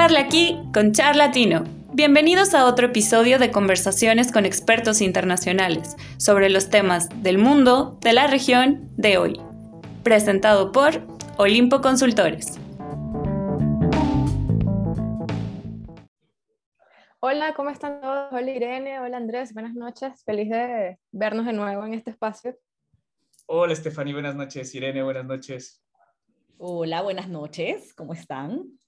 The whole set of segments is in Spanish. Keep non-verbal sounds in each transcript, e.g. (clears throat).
Charla aquí con Charlatino. Bienvenidos a otro episodio de conversaciones con expertos internacionales sobre los temas del mundo, de la región, de hoy. Presentado por Olimpo Consultores. Hola, ¿cómo están todos? Hola Irene, hola Andrés, buenas noches. Feliz de vernos de nuevo en este espacio. Hola Estefany, buenas noches. Irene, buenas noches. Hola, buenas noches. ¿Cómo están?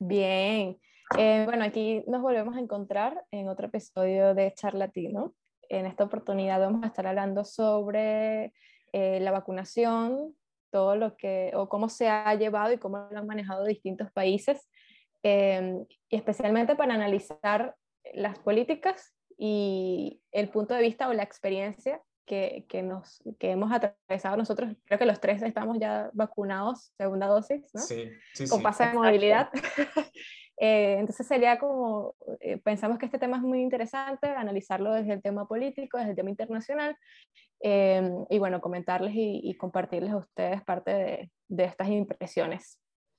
Bien. Eh, bueno, aquí nos volvemos a encontrar en otro episodio de Charlatino. En esta oportunidad vamos a estar hablando sobre eh, la vacunación, todo lo que, o cómo se ha llevado y cómo lo han manejado distintos países Em, y especialmente para analizar las políticas y el punto de vista o la experiencia que, que, nos, que hemos atravesado nosotros. Creo que los tres estamos ya vacunados, segunda dosis, ¿no? Sí, sí, Con pase de movilidad. (laughs) eh, entonces sería como, eh, pensamos que este tema es muy interesante, analizarlo desde el tema político, desde el tema internacional, eh, y bueno, comentarles y, y, compartirles a ustedes parte de, de estas impresiones.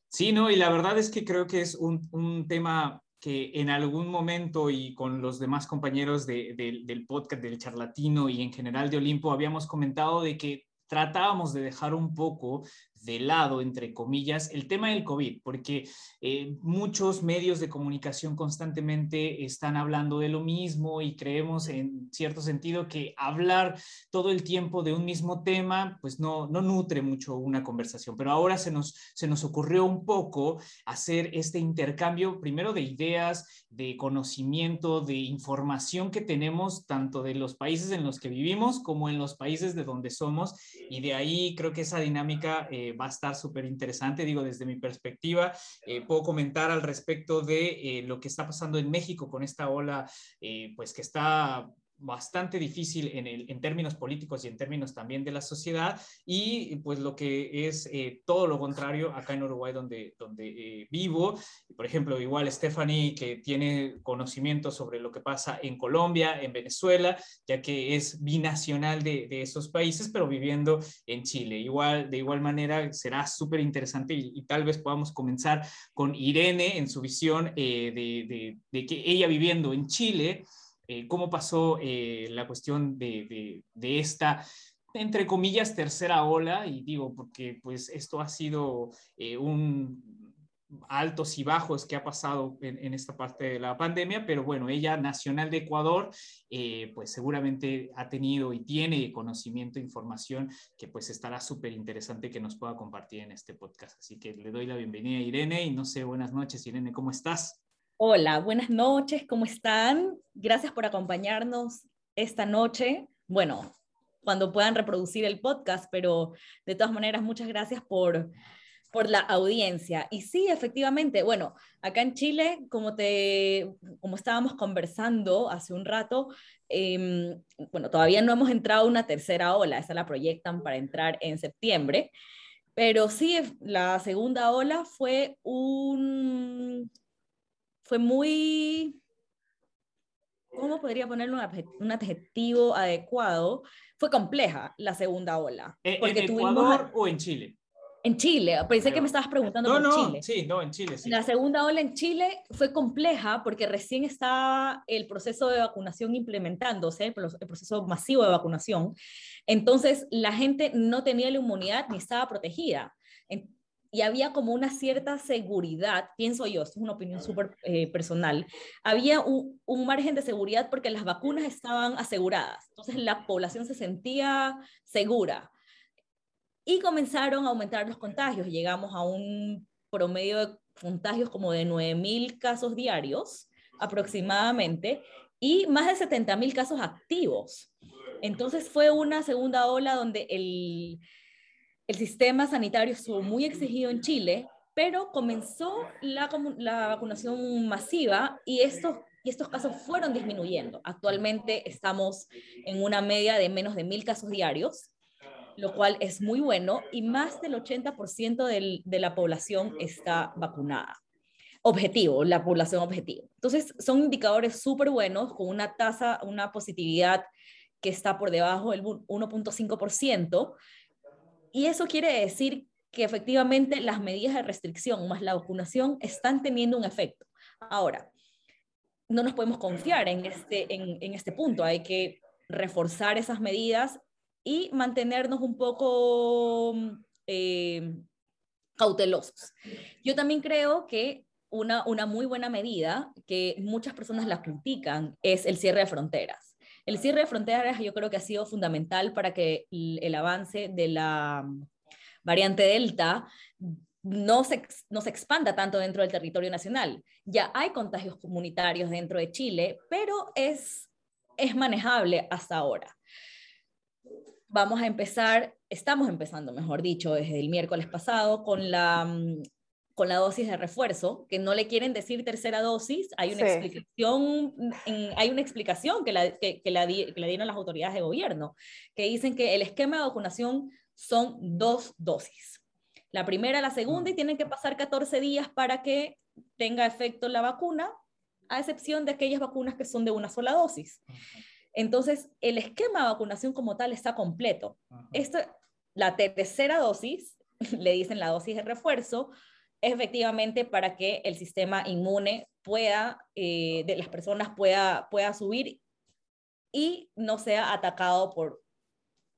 Sí, no, y la verdad es que creo que es un, un tema que en algún momento y con los demás compañeros de, de, del podcast del charlatino y en general de Olimpo habíamos comentado de que tratábamos de dejar un poco de lado, entre comillas, el tema del COVID, porque eh, muchos medios de comunicación constantemente están hablando de lo mismo y creemos en cierto sentido que hablar todo el tiempo de un mismo tema, pues no, no nutre mucho una conversación. Pero ahora se nos, se nos ocurrió un poco hacer este intercambio, primero de ideas, de conocimiento, de información que tenemos tanto de los países en los que vivimos como en los países de donde somos. Y de ahí creo que esa dinámica... Eh, va a estar súper interesante, digo, desde mi perspectiva, eh, puedo comentar al respecto de eh, lo que está pasando en México con esta ola, eh, pues que está bastante difícil en, el, en, términos políticos y en términos también de la sociedad y pues lo que es eh, todo lo contrario acá en Uruguay donde, donde eh, vivo. Por ejemplo, igual Stephanie que tiene conocimiento sobre lo que pasa en Colombia, en Venezuela, ya que es binacional de, de esos países, pero viviendo en Chile. Igual, de igual manera será súper interesante y, tal vez podamos comenzar con Irene en su visión eh, de, de que ella viviendo en Chile, eh, cómo pasó eh, la cuestión de, de, de, esta, entre comillas, tercera ola, y digo, porque pues esto ha sido eh, un altos y bajos que ha pasado en, en, esta parte de la pandemia, pero bueno, ella, nacional de Ecuador, eh, pues seguramente ha tenido y tiene conocimiento, información que pues estará súper interesante que nos pueda compartir en este podcast. Así que le doy la bienvenida a Irene y no sé, buenas noches, Irene, ¿cómo estás? Hola, buenas noches, ¿cómo están? Gracias por acompañarnos esta noche. Bueno, cuando puedan reproducir el podcast, pero de todas maneras, muchas gracias por, por la audiencia. Y sí, efectivamente, bueno, acá en Chile, como, te, como estábamos conversando hace un rato, eh, bueno, todavía no hemos entrado a una tercera ola, esa la proyectan para entrar en septiembre, pero sí, la segunda ola fue un fue muy, ¿cómo podría ponerle un adjetivo adecuado? Fue compleja la segunda ola. ¿En, porque ¿en Ecuador o en Chile? En Chile, pensé que me estabas preguntando no, por no, Chile. Sí, no, en Chile, sí. La segunda ola en Chile fue compleja porque recién estaba el proceso de vacunación implementándose, el proceso masivo de vacunación. Entonces, la gente no tenía la inmunidad ni estaba protegida y había como una cierta seguridad, pienso yo, esto es una opinión súper eh, personal, había un, un, margen de seguridad porque las vacunas estaban aseguradas, entonces la población se sentía segura. Y comenzaron a aumentar los contagios, llegamos a un promedio de contagios como de 9.000 casos diarios aproximadamente y más de 70.000 casos activos. Entonces fue una segunda ola donde el, el sistema sanitario estuvo muy exigido en Chile, pero comenzó la, la vacunación masiva y estos, y estos casos fueron disminuyendo. Actualmente estamos en una media de menos de mil casos diarios, lo cual es muy bueno y más del 80% del, de la población está vacunada. Objetivo, la población objetivo. Entonces, son indicadores súper buenos con una tasa, una positividad que está por debajo del 1.5%, y eso quiere decir que efectivamente las medidas de restricción más la vacunación están teniendo un efecto. Ahora, no nos podemos confiar en este, en, este punto, hay que reforzar esas medidas y mantenernos un poco eh, cautelosos. Yo también creo que una, una muy buena medida, que muchas personas la critican, es el cierre de fronteras. El cierre de fronteras yo creo que ha sido fundamental para que el, avance de la mm, variante Delta no se, no se expanda tanto dentro del territorio nacional. Ya hay contagios comunitarios dentro de Chile, pero es, es manejable hasta ahora. Vamos a empezar, estamos empezando, mejor dicho, desde el miércoles pasado con la mm, con la dosis de refuerzo, que no le quieren decir tercera dosis, hay una explicación, hay una explicación que la, que, la dieron las autoridades de gobierno, que dicen que el esquema de vacunación son dos dosis. La primera, la segunda, y mm. tienen que pasar 14 días para que tenga efecto la vacuna, a excepción de aquellas vacunas que son de una sola dosis. Entonces, el esquema de vacunación como tal está completo. Esto, la tercera dosis, (laughs) le dicen la dosis de refuerzo, efectivamente para que el sistema inmune pueda, eh, de las personas pueda, pueda subir y no sea atacado por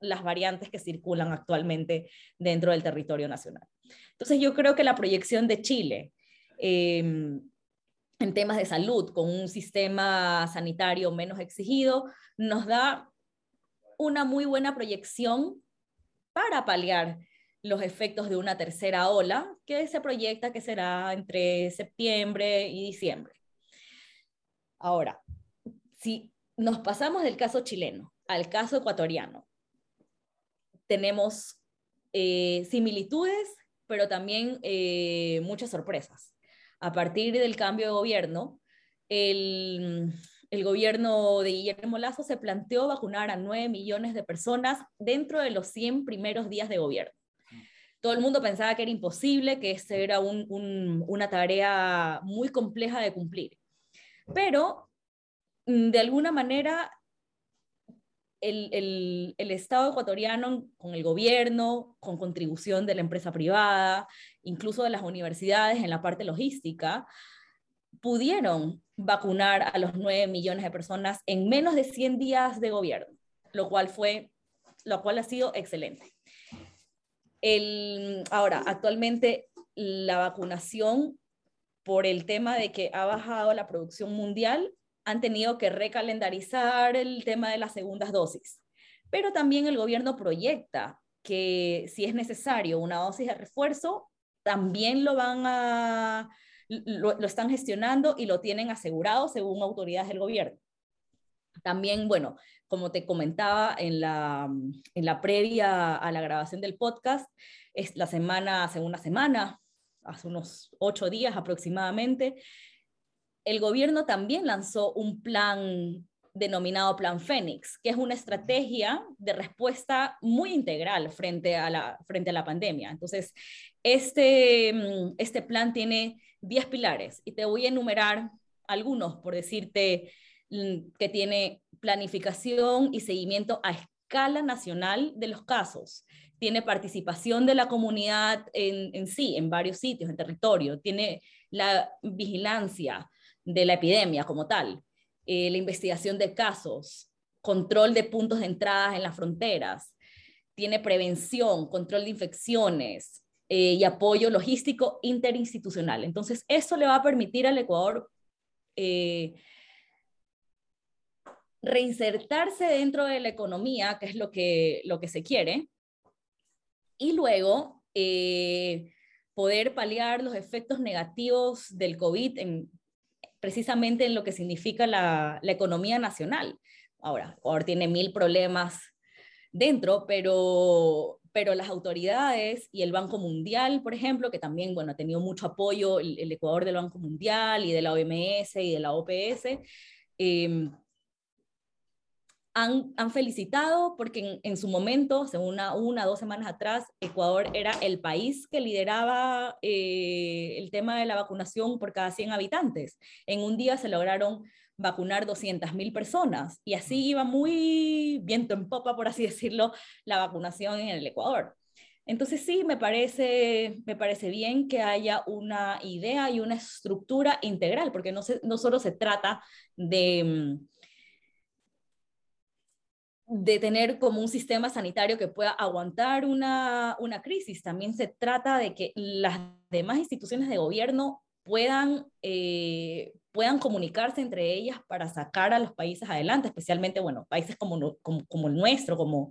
las variantes que circulan actualmente dentro del territorio nacional. Entonces yo creo que la proyección de Chile em, en temas de salud, con un sistema sanitario menos exigido, nos da una muy buena proyección para paliar los efectos de una tercera ola que se proyecta que será entre septiembre y diciembre. Ahora, si nos pasamos del caso chileno al caso ecuatoriano, tenemos eh, similitudes, pero también eh, muchas sorpresas. A partir del cambio de gobierno, el, el gobierno de Guillermo Lazo se planteó vacunar a 9 millones de personas dentro de los 100 primeros días de gobierno. Todo el mundo pensaba que era imposible, que esta era una tarea muy compleja de cumplir. Pero, mm, de alguna manera, el, el, Estado ecuatoriano, con el gobierno, con contribución de la empresa privada, incluso de las universidades en la parte logística, pudieron vacunar a los 9 millones de personas en menos de 100 días de gobierno, lo cual, fue, lo cual ha sido excelente. El, ahora, actualmente la vacunación, por el tema de que ha bajado la producción mundial, han tenido que recalendarizar el tema de las segundas dosis. Pero también el gobierno proyecta que si es necesario una dosis de refuerzo, también lo van a, lo, están gestionando y lo tienen asegurado según autoridades del gobierno. También, bueno, como te comentaba en la, en la previa a la grabación del podcast, es la semana, hace una semana, hace unos ocho días aproximadamente, el gobierno también lanzó un plan denominado Plan Fénix, que es una estrategia de respuesta muy integral frente a la, frente a la pandemia. Entonces, este, este plan tiene 10 pilares y te voy a enumerar algunos por decirte mm, que tiene planificación y seguimiento a escala nacional de los casos. Tiene participación de la comunidad en, sí, en varios sitios, en territorio. Tiene la vigilancia de la epidemia como tal, eh, la investigación de casos, control de puntos de entrada en las fronteras. Tiene prevención, control de infecciones, eh, y apoyo logístico interinstitucional. Entonces, eso le va a permitir al Ecuador eh, reinsertarse dentro de la economía, que es lo que, lo que se quiere, y luego eh, poder paliar los efectos negativos del COVID en, precisamente en lo que significa la, la economía nacional. Ahora, ahora tiene mil problemas dentro, pero, pero las autoridades y el Banco Mundial, por ejemplo, que también, bueno, ha tenido mucho apoyo el, Ecuador del Banco Mundial y de la OMS y de la OPS, eh, han, felicitado porque en, su momento, hace una, una, dos semanas atrás, Ecuador era el país que lideraba eh, el tema de la vacunación por cada 100 habitantes. En un día se lograron vacunar 200.000 personas y así iba muy viento en popa, por así (laughs) decirlo, la vacunación en el Ecuador. Entonces sí, me parece, me parece bien que haya una idea y una estructura integral, porque no, se, no solo se trata de, mm, de tener como un sistema sanitario que pueda aguantar una, una crisis, también se trata de que las demás instituciones de gobierno puedan, eh, puedan comunicarse entre ellas para sacar a los países adelante, especialmente, bueno, países como, como, como el nuestro, como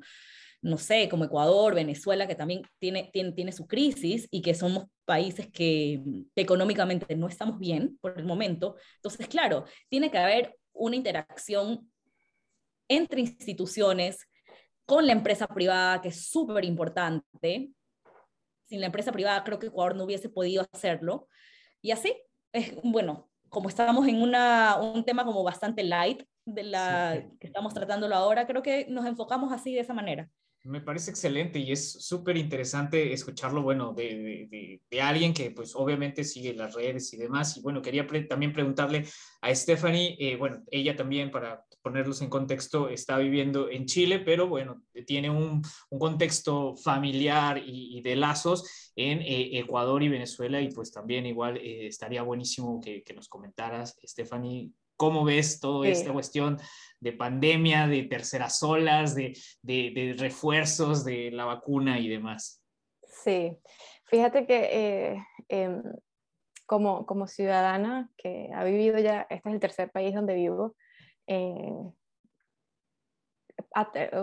no sé, como Ecuador, Venezuela, que también tiene, tiene, tiene su crisis y que somos países que, económicamente no estamos bien por el momento. Entonces, claro, tiene que haber una interacción entre instituciones con la empresa privada, que es súper importante. Sin la empresa privada creo que Ecuador no hubiese podido hacerlo. Y así, es, bueno, como estamos en una, un tema como bastante light de la que estamos tratándolo ahora, creo que nos enfocamos así de esa manera. Me parece excelente y es súper interesante escucharlo, bueno, de, de, de, alguien que pues obviamente sigue las redes y demás. Y bueno, quería también preguntarle a Stephanie, eh, bueno, ella también, para ponerlos en contexto, está viviendo en Chile, pero bueno, tiene un, un contexto familiar y, y, de lazos en eh, Ecuador y Venezuela y pues también igual eh, estaría buenísimo que, que, nos comentaras, Stephanie, ¿Cómo ves toda sí. esta cuestión de pandemia, de terceras olas, de, de, de, refuerzos de la vacuna y demás? Sí, fíjate que eh, eh, como, como ciudadana que ha vivido ya, este es el tercer país donde vivo, eh,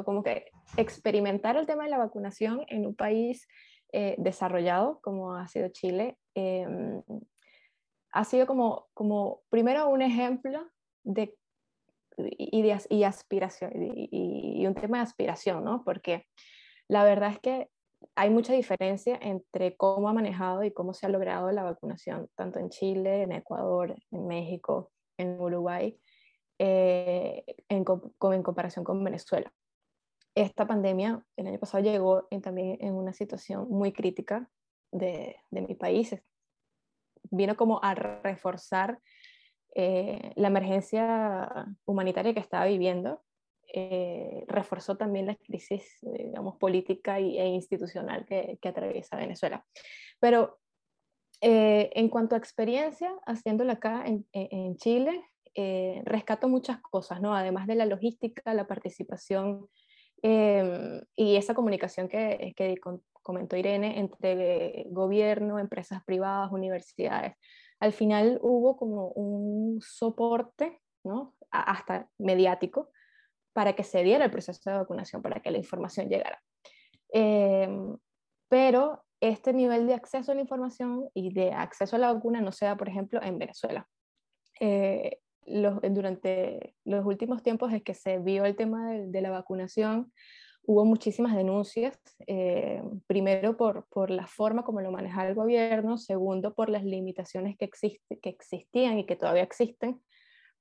como que experimentar el tema de la vacunación en un país eh, desarrollado como ha sido Chile em, ha sido como, como primero un ejemplo de, y, y aspiración, y, un tema de aspiración, ¿no? Porque la verdad es que hay mucha diferencia entre cómo ha manejado y cómo se ha logrado la vacunación, tanto en Chile, en Ecuador, en México, en Uruguay, eh, en, en comparación con Venezuela. Esta pandemia el año pasado llegó en, también en una situación muy crítica de, de mi país, vino como a reforzar eh, la emergencia humanitaria que estaba viviendo, eh, reforzó también la crisis, digamos, política y, e institucional que, que, atraviesa Venezuela. Pero eh, en cuanto a experiencia, haciéndola acá en, en Chile, eh, rescato muchas cosas, ¿no? Además de la logística, la participación em, y esa comunicación que, que comentó Irene, entre gobierno, empresas privadas, universidades. Al final hubo como un soporte, ¿no? hasta mediático, para que se diera el proceso de vacunación, para que la información llegara. Eh, pero este nivel de acceso a la información y de acceso a la vacuna no se da, por ejemplo, en Venezuela. Eh, durante los últimos tiempos es que se vio el tema de, de la vacunación, hubo muchísimas denuncias, eh, primero por, por, la forma como lo manejaba el gobierno, segundo por las limitaciones que, existe, que existían y que todavía existen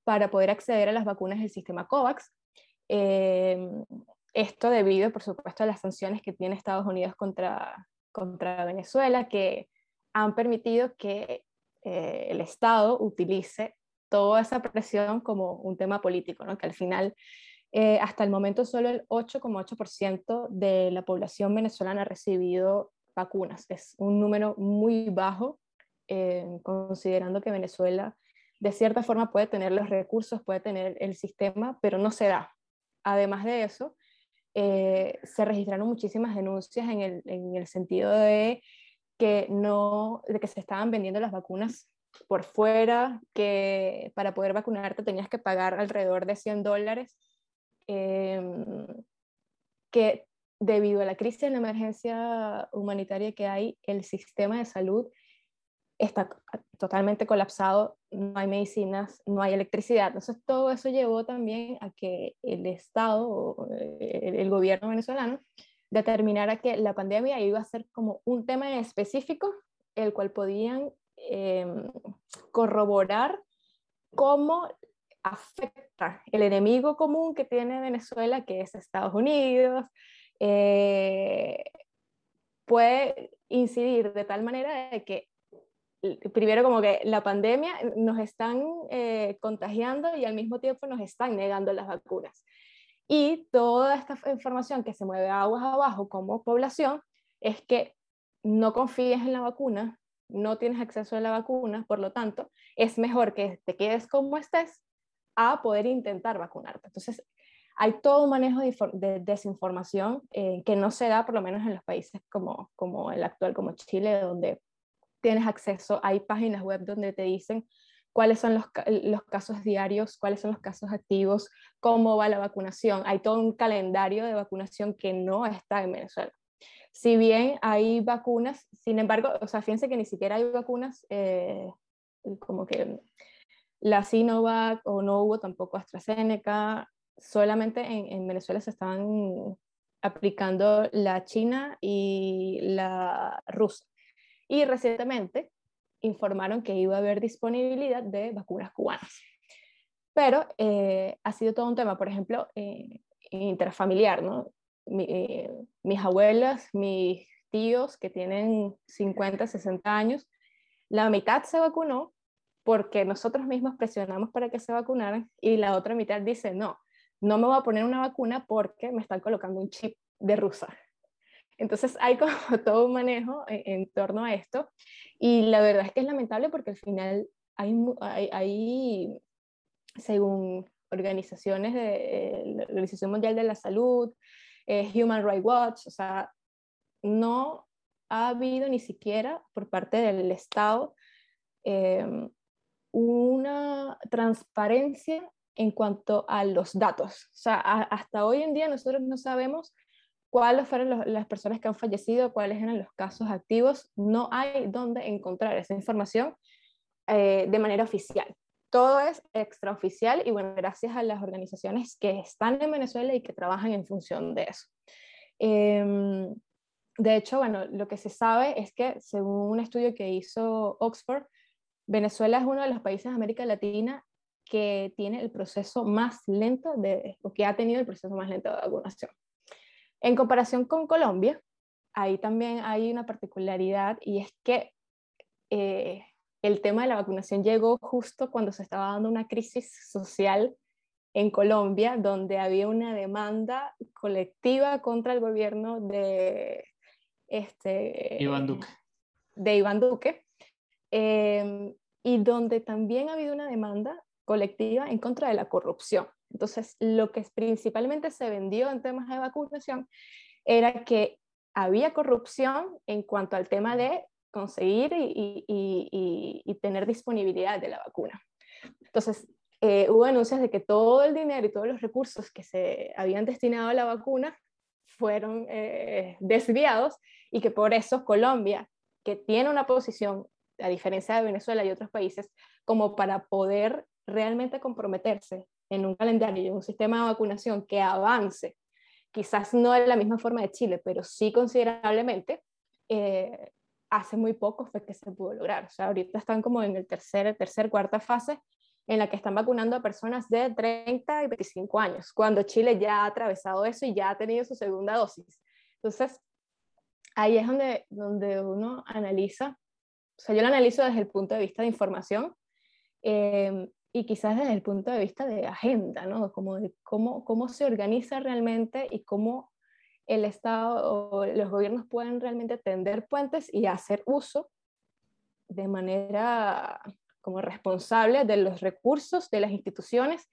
para poder acceder a las vacunas del sistema COVAX. Eh, esto debido, por supuesto, a las sanciones que tiene Estados Unidos contra, contra Venezuela, que han permitido que eh, el Estado utilice toda esa presión como un tema político, ¿no? que al final eh, hasta el momento solo el 8,8% de la población venezolana ha recibido vacunas. Es un número muy bajo, eh, considerando que Venezuela de cierta forma puede tener los recursos, puede tener el sistema, pero no se da. Además de eso, eh, se registraron muchísimas denuncias en el, en el sentido de que, no, de que se estaban vendiendo las vacunas por fuera, que para poder vacunarte tenías que pagar alrededor de 100 dólares eh, que debido a la crisis de la emergencia humanitaria que hay, el sistema de salud está totalmente colapsado, no hay medicinas, no hay electricidad. Entonces todo eso llevó también a que el Estado, el, el gobierno venezolano, determinara que la pandemia iba a ser como un tema específico, el cual podían eh, corroborar cómo afecta el enemigo común que tiene Venezuela, que es Estados Unidos, eh, puede incidir de tal manera de que primero como que la pandemia nos están eh, contagiando y al mismo tiempo nos están negando las vacunas. Y toda esta información que se mueve aguas abajo como población es que no confíes en la vacuna, no tienes acceso a la vacuna, por lo tanto, es mejor que te quedes como estés a poder intentar vacunarte. Entonces, hay todo un manejo de, desinformación eh, que no se da, por lo menos en los países como, como el actual, como Chile, donde tienes acceso, hay páginas web donde te dicen cuáles son los, los, casos diarios, cuáles son los casos activos, cómo va la vacunación. Hay todo un calendario de vacunación que no está en Venezuela. Si bien hay vacunas, sin embargo, o sea, fíjense que ni siquiera hay vacunas eh, como que la Sinovac o no hubo tampoco AstraZeneca, solamente en, en Venezuela se están aplicando la china y la rusa. Y recientemente informaron que iba a haber disponibilidad de vacunas cubanas. Pero eh, ha sido todo un tema, por ejemplo, eh, interfamiliar, ¿no? Eh, mis abuelas, mis tíos que tienen 50, 60 años, la mitad se vacunó porque nosotros mismos presionamos para que se vacunaran y la otra mitad dice, no, no me voy a poner una vacuna porque me están colocando un chip de rusa. Entonces hay como (laughs) todo un manejo en, torno a esto y la verdad es que es lamentable porque al final hay, hay, según organizaciones de eh, la Organización Mundial de la Salud, eh, Human Rights Watch, o sea, no ha habido ni siquiera por parte del Estado em, una transparencia en cuanto a los datos. O sea, hasta hoy en día nosotros no sabemos cuáles fueron las personas que han fallecido, cuáles eran los casos activos, no hay dónde encontrar esa información eh, de manera oficial. Todo es extraoficial y bueno, gracias a las organizaciones que están en Venezuela y que trabajan en función de eso. Em, de hecho, bueno, lo que se sabe es que según un estudio que hizo Oxford, Venezuela es uno de los países de América Latina que tiene el proceso más lento de, o que ha tenido el proceso más lento de vacunación. En comparación con Colombia, ahí también hay una particularidad y es que eh, el tema de la vacunación llegó justo cuando se estaba dando una crisis social en Colombia, donde había una demanda colectiva contra el gobierno de este, Iván Duque. De Iván Duque em, y donde también ha habido una demanda colectiva en contra de la corrupción. Entonces, lo que principalmente se vendió en temas de vacunación era que había corrupción en cuanto al tema de conseguir y, tener disponibilidad de la vacuna. Entonces, eh, hubo denuncias de que todo el dinero y todos los recursos que se habían destinado a la vacuna fueron eh, desviados y que por eso Colombia, que tiene una posición, a diferencia de Venezuela y otros países, como para poder realmente comprometerse en un calendario y un sistema de vacunación que avance, quizás no de la misma forma de Chile, pero sí considerablemente, eh, hace muy poco fue que se pudo lograr. O sea, ahorita están como en el tercer, tercer, cuarta fase en la que están vacunando a personas de 30 y 25 años, cuando Chile ya ha atravesado eso y ya ha tenido su segunda dosis. Entonces, ahí es donde, donde uno analiza, o sea, yo lo analizo desde el punto de vista de información, eh, y quizás desde el punto de vista de agenda, ¿no? Como de cómo, cómo se organiza realmente y cómo el Estado o los gobiernos pueden realmente tender puentes y hacer uso de manera como responsable de los recursos de las instituciones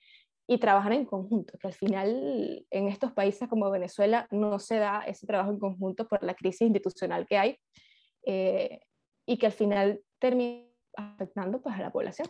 y trabajar en conjunto, que al final en estos países como Venezuela no se da ese trabajo en conjunto por la crisis institucional que hay eh, y que al final termina afectando pues, a la población.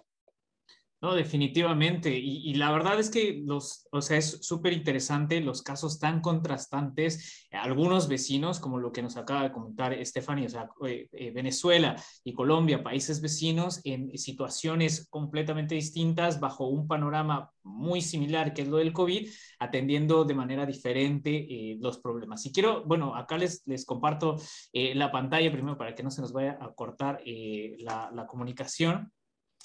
No, definitivamente. Y, la verdad es que los, o sea, es súper interesante los casos tan contrastantes. Algunos vecinos, como lo que nos acaba de comentar Stephanie, o sea, eh, eh, Venezuela y Colombia, países vecinos, en situaciones completamente distintas, bajo un panorama muy similar, que es lo del COVID, atendiendo de manera diferente eh, los problemas. Y quiero, bueno, acá les, les comparto la pantalla primero para que no se nos vaya a cortar la, la comunicación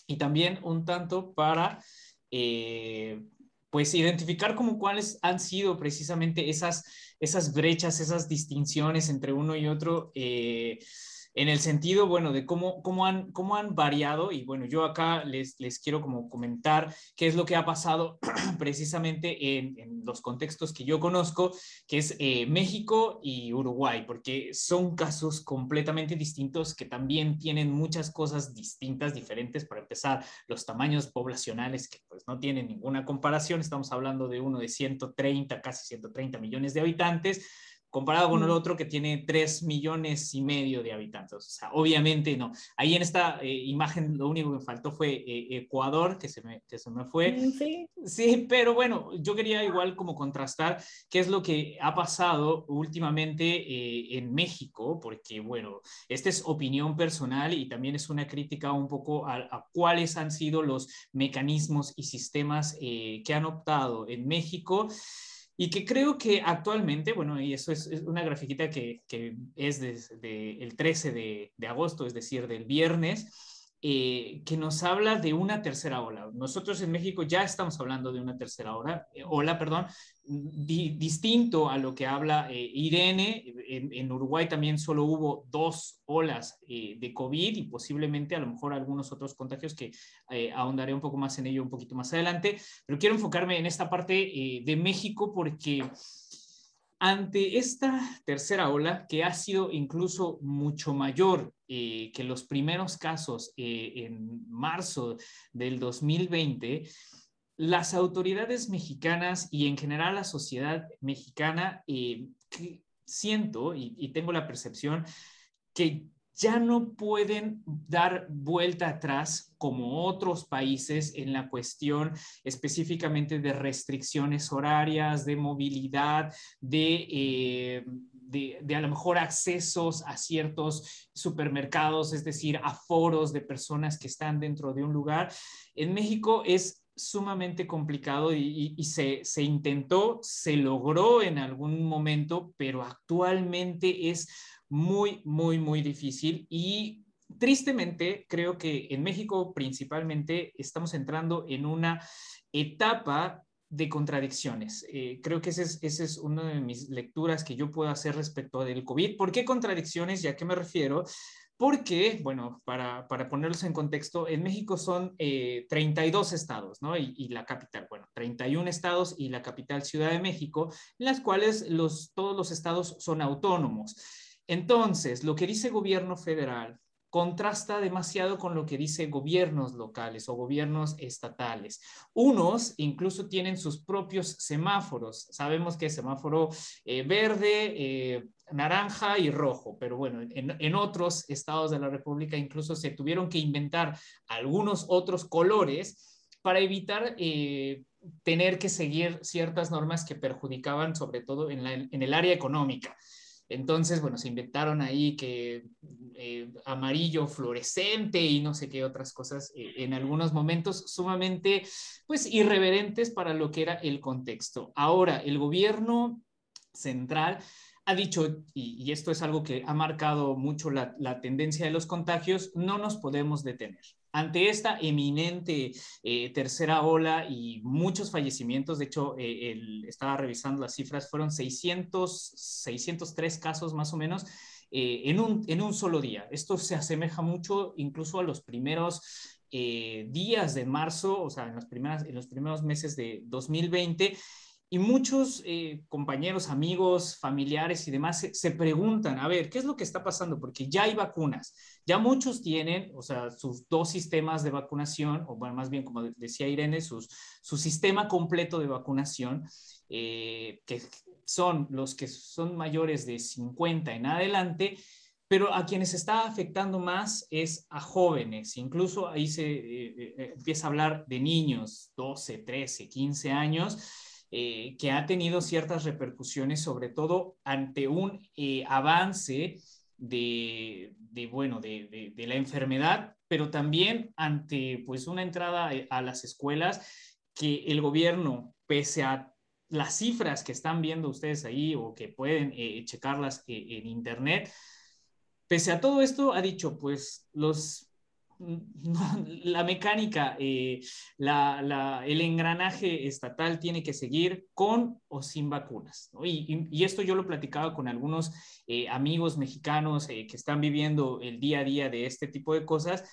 y también un tanto para eh, pues identificar como cuáles han sido precisamente esas, esas brechas, esas distinciones entre uno y otro. Eh, en el sentido, bueno, de cómo, cómo, han, cómo han variado y bueno, yo acá les, les quiero como comentar qué es lo que ha pasado (clears throat) precisamente en, los contextos que yo conozco, que es eh, México y Uruguay, porque son casos completamente distintos que también tienen muchas cosas distintas, diferentes. Para empezar, los tamaños poblacionales que pues no tienen ninguna comparación, estamos hablando de uno de 130, casi 130 millones de habitantes comparado con el otro que tiene 3 millones y medio de habitantes. O sea, obviamente no. Ahí en esta eh, imagen lo único que faltó fue eh, Ecuador, que se, me, que se me fue. Mm, sí. sí, pero bueno, yo quería igual como contrastar qué es lo que ha pasado últimamente eh, en México, porque bueno, esta es opinión personal y también es una crítica un poco a, a cuáles han sido los mecanismos y sistemas que han optado en México y que creo que actualmente, bueno, y eso es, una grafiquita que, que es desde el 13 de, de, agosto, es decir, del viernes, eh, que nos habla de una tercera ola. Nosotros en México ya estamos hablando de una tercera ola, eh, ola perdón, distinto a lo que habla eh, Irene. En, Uruguay también solo hubo dos olas de COVID y posiblemente a lo mejor algunos otros contagios que ahondaré un poco más en ello un poquito más adelante. Pero quiero enfocarme en esta parte de México porque ante esta tercera ola, que ha sido incluso mucho mayor eh, que los primeros casos eh, en marzo del 2020, las autoridades mexicanas y en general la sociedad mexicana, eh, siento y, tengo la percepción que ya no pueden dar vuelta atrás como otros países en la cuestión específicamente de restricciones horarias, de movilidad, de, eh, a lo mejor accesos a ciertos supermercados, es decir, a foros de personas que están dentro de un lugar. En México es sumamente complicado y, se, se, intentó, se logró en algún momento, pero actualmente es muy, muy, muy difícil y tristemente creo que en México principalmente estamos entrando en una etapa de contradicciones. Eh, creo que esa es, ese es una de mis lecturas que yo puedo hacer respecto del COVID. ¿Por qué contradicciones? ¿Y a qué me refiero? Porque, bueno, para, para ponerlos en contexto, en México son 32 eh, estados, ¿no? Y, y, la capital, bueno, 31 estados y la capital Ciudad de México, en las cuales los, todos los estados son autónomos. Entonces, lo que dice gobierno federal contrasta demasiado con lo que dice gobiernos locales o gobiernos estatales. Unos incluso tienen sus propios semáforos. Sabemos que es semáforo eh, verde, eh, naranja y rojo, pero bueno, en, otros estados de la República incluso se tuvieron que inventar algunos otros colores para evitar eh, tener que seguir ciertas normas que perjudicaban sobre todo en el área económica. Entonces, bueno, se inventaron ahí que eh, amarillo fluorescente y no sé qué otras cosas eh, en algunos momentos sumamente, pues, irreverentes para lo que era el contexto. Ahora, el gobierno central ha dicho, y, esto es algo que ha marcado mucho la, la tendencia de los contagios, no nos podemos detener. Ante esta eminente eh, tercera ola y muchos fallecimientos, de hecho, eh, estaba revisando las cifras, fueron 600, 603 casos más o menos eh, en, un, en un solo día. Esto se asemeja mucho incluso a los primeros días de marzo, o sea, en, primeras, en los primeros meses de 2020 y muchos eh, compañeros, amigos, familiares y demás se, preguntan, a ver, ¿qué es lo que está pasando? Porque ya hay vacunas, ya muchos tienen, o sea, sus dos sistemas de vacunación, o bueno, más bien como decía Irene, sus, su sistema completo de vacunación, eh, que son los que son mayores de 50 en adelante, pero a quienes está afectando más es a jóvenes, incluso ahí se eh, empieza a hablar de niños, 12, 13, 15 años, eh, que ha tenido ciertas repercusiones, sobre todo ante un eh, avance de, bueno, de, la enfermedad, pero también ante pues una entrada eh, a las escuelas que el gobierno, pese a las cifras que están viendo ustedes ahí o que pueden checarlas en internet, pese a todo esto, ha dicho, pues los (laughs) la mecánica, eh, el engranaje estatal tiene que seguir con o sin vacunas. Y, esto yo lo platicaba con algunos eh, amigos mexicanos eh, que están viviendo el día a día de este tipo de cosas.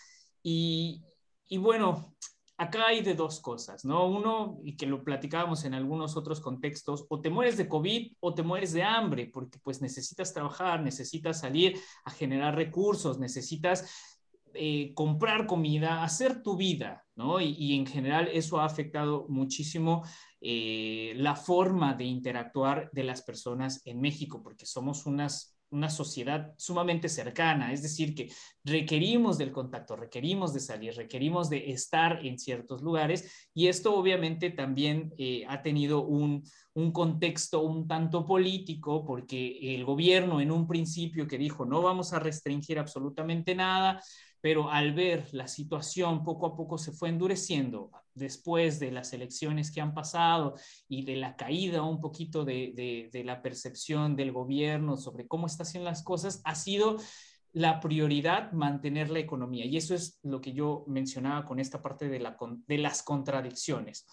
Y, y bueno, acá hay de dos cosas, ¿no? Uno, y que lo platicábamos en algunos otros contextos, o te mueres de COVID o te mueres de hambre, porque pues necesitas trabajar, necesitas salir a generar recursos, necesitas eh, comprar comida, hacer tu vida, ¿no? Y, en general eso ha afectado muchísimo eh, la forma de interactuar de las personas en México, porque somos una sociedad sumamente cercana, es decir, que requerimos del contacto, requerimos de salir, requerimos de estar en ciertos lugares y esto obviamente también eh, ha tenido un contexto un tanto político porque el gobierno en un principio que dijo no vamos a restringir absolutamente nada, pero al ver la situación poco a poco se fue endureciendo después de las elecciones que han pasado y de la caída un poquito de, la percepción del gobierno sobre cómo está haciendo las cosas, ha sido la prioridad mantener la economía. Y eso es lo que yo mencionaba con esta parte de, la, de las contradicciones.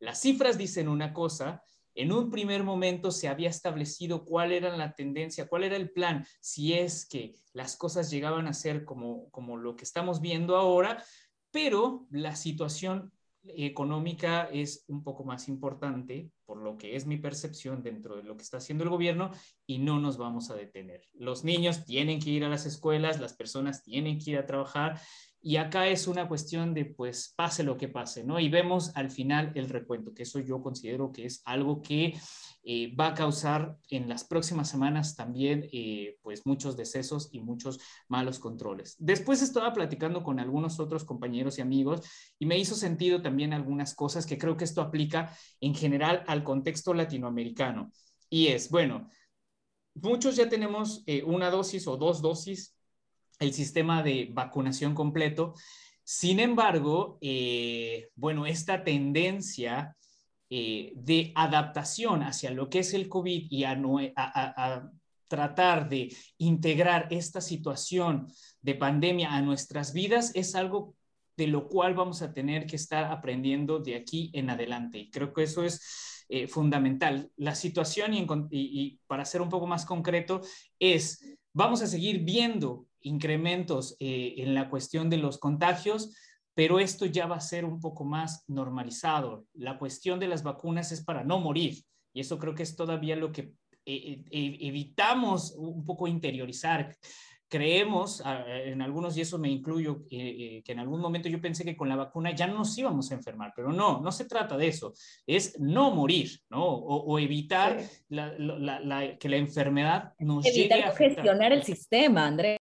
Las cifras dicen una cosa, en un primer momento se había establecido cuál era la tendencia, cuál era el plan, si es que las cosas llegaban a ser como, como lo que estamos viendo ahora, pero la situación económica es un poco más importante, por lo que es mi percepción dentro de lo que está haciendo el gobierno, y no nos vamos a detener. Los niños tienen que ir a las escuelas, las personas tienen que ir a trabajar, y acá es una cuestión de, pues, pase lo que pase, ¿no? Y vemos al final el recuento, que eso yo considero que es algo que eh, va a causar en las próximas semanas también, eh, pues, muchos decesos y muchos malos controles. Después estaba platicando con algunos otros compañeros y amigos y me hizo sentido también algunas cosas que creo que esto aplica en general al contexto latinoamericano. Y es, bueno, muchos ya tenemos eh, una dosis o dos dosis el sistema de vacunación completo. Sin embargo, eh, bueno, esta tendencia eh, de adaptación hacia lo que es el COVID y a, a, tratar de integrar esta situación de pandemia a nuestras vidas es algo de lo cual vamos a tener que estar aprendiendo de aquí en adelante. Y creo que eso es eh, fundamental. La situación, y, para ser un poco más concreto, es, vamos a seguir viendo incrementos eh, en la cuestión de los contagios, pero esto ya va a ser un poco más normalizado. La cuestión de las vacunas es para no morir y eso creo que es todavía lo que eh, eh, evitamos un poco interiorizar creemos, en algunos, y eso me incluyo, que en algún momento yo pensé que con la vacuna ya no nos íbamos a enfermar, pero no, no se trata de eso, es no morir, ¿no? O, evitar que la enfermedad nos llegue a gestionar el sistema, Andrés.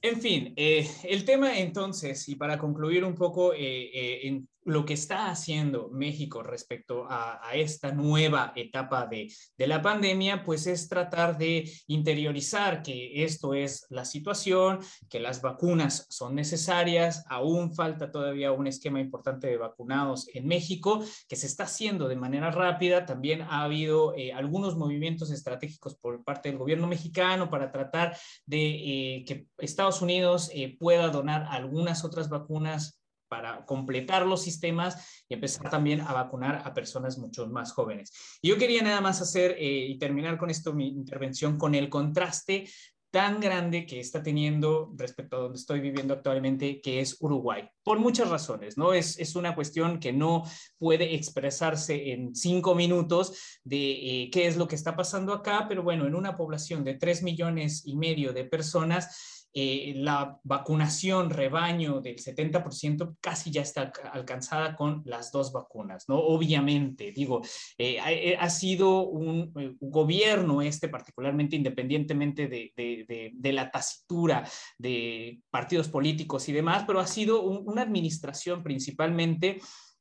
En fin, eh, el tema entonces, y para concluir un poco eh, eh, en lo que está haciendo México respecto a, esta nueva etapa de, la pandemia, pues es tratar de interiorizar que esto es la situación, que las vacunas son necesarias, aún falta todavía un esquema importante de vacunados en México, que se está haciendo de manera rápida. También ha habido eh, algunos movimientos estratégicos por parte del gobierno mexicano para tratar de eh, que Estados Unidos eh, pueda donar algunas otras vacunas para completar los sistemas y empezar también a vacunar a personas mucho más jóvenes. Yo quería nada más hacer eh, y terminar con esto mi intervención con el contraste tan grande que está teniendo respecto a donde estoy viviendo actualmente, que es Uruguay, por muchas razones, ¿no? Es, es una cuestión que no puede expresarse en cinco minutos de eh, qué es lo que está pasando acá, pero bueno, en una población de tres millones y medio de personas, eh, la vacunación rebaño del 70% casi ya está alcanzada con las dos vacunas, ¿no? Obviamente, digo, eh, eh, ha, sido un, gobierno este, particularmente independientemente de, la tacitura de partidos políticos y demás, pero ha sido una administración principalmente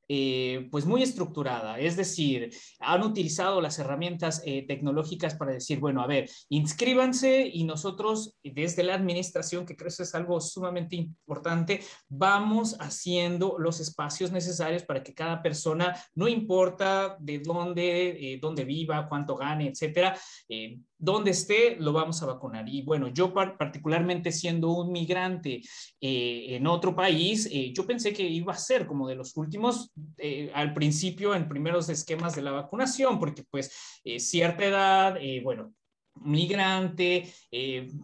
eh, pues muy estructurada, es decir, han utilizado las herramientas eh, tecnológicas para decir, bueno, a ver, inscríbanse y nosotros desde la administración, que creo que es algo sumamente importante, vamos haciendo los espacios necesarios para que cada persona, no importa de dónde, eh, dónde viva, cuánto gane, etcétera, donde esté, lo vamos a vacunar. Y bueno, yo particularmente siendo un migrante en otro país, yo pensé que iba a ser como de los últimos eh, al principio en primeros esquemas de la vacunación, porque pues eh, cierta edad, eh, bueno, migrante,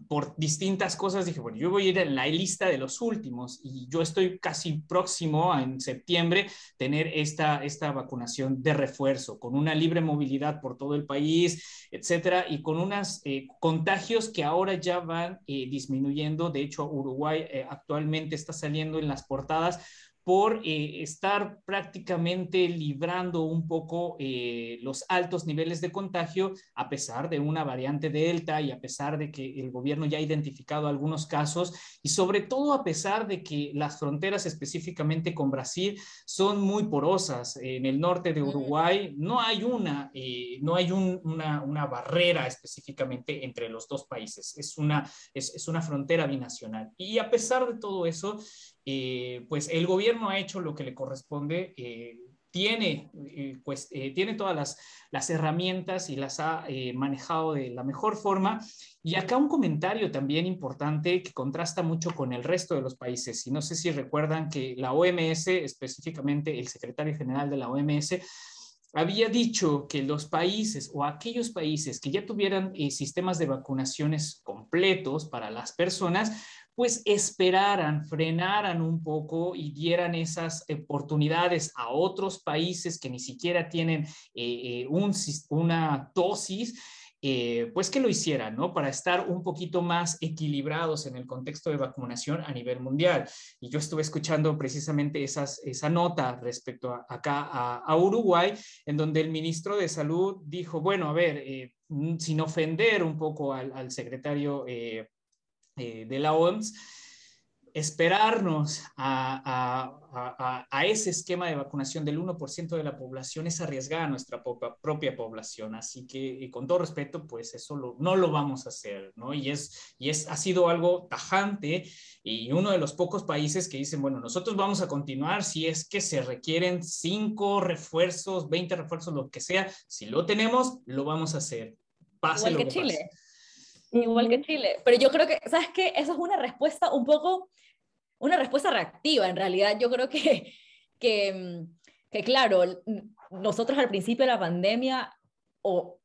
por distintas cosas, dije, bueno, yo voy a ir en la lista de los últimos y yo estoy casi próximo en septiembre tener esta, esta vacunación de refuerzo, con una libre movilidad por todo el país, etcétera, y con unos contagios que ahora ya van disminuyendo. De hecho, Uruguay actualmente está saliendo en las portadas por eh, estar prácticamente librando un poco eh, los altos niveles de contagio a pesar de una variante Delta y a pesar de que el gobierno ya ha identificado algunos casos y sobre todo a pesar de que las fronteras específicamente con Brasil son muy porosas. En el norte de Uruguay no hay una, eh, no hay una, una, barrera específicamente entre los dos países. Es una, es, es una frontera binacional. Y a pesar de todo eso, eh, pues el gobierno ha hecho lo que le corresponde, eh, tiene, eh, pues, tiene todas las, las, herramientas y las ha manejado de la mejor forma. Y acá un comentario también importante que contrasta mucho con el resto de los países. Y no sé si recuerdan que la OMS, específicamente el secretario general de la OMS, había dicho que los países o aquellos países que ya tuvieran sistemas de vacunaciones completos para las personas, pues esperaran, frenaran un poco y dieran esas oportunidades a otros países que ni siquiera tienen eh, eh, un, una dosis. Eh, pues que lo hicieran, ¿no? Para estar un poquito más equilibrados en el contexto de vacunación a nivel mundial. Y yo estuve escuchando precisamente esas, esa nota respecto a, acá a, Uruguay, en donde el ministro de Salud dijo, bueno, a ver, sin ofender un poco al, secretario de la OMS, esperarnos a, ese esquema de vacunación del 1% de la población es arriesgar a nuestra propia población. Así que, con todo respeto, pues eso no lo vamos a hacer, ¿no? Y, es, y es, ha sido algo tajante y uno de los pocos países que dicen, bueno, nosotros vamos a continuar si es que se requieren cinco refuerzos, 20 refuerzos, lo que sea. Si lo tenemos, lo vamos a hacer. Pase Igual que, Chile. Igual que Chile. Pero yo creo que, ¿sabes qué? Eso es una respuesta un poco, una respuesta reactiva en realidad. Yo creo que, que, que claro, nosotros al principio de la pandemia, o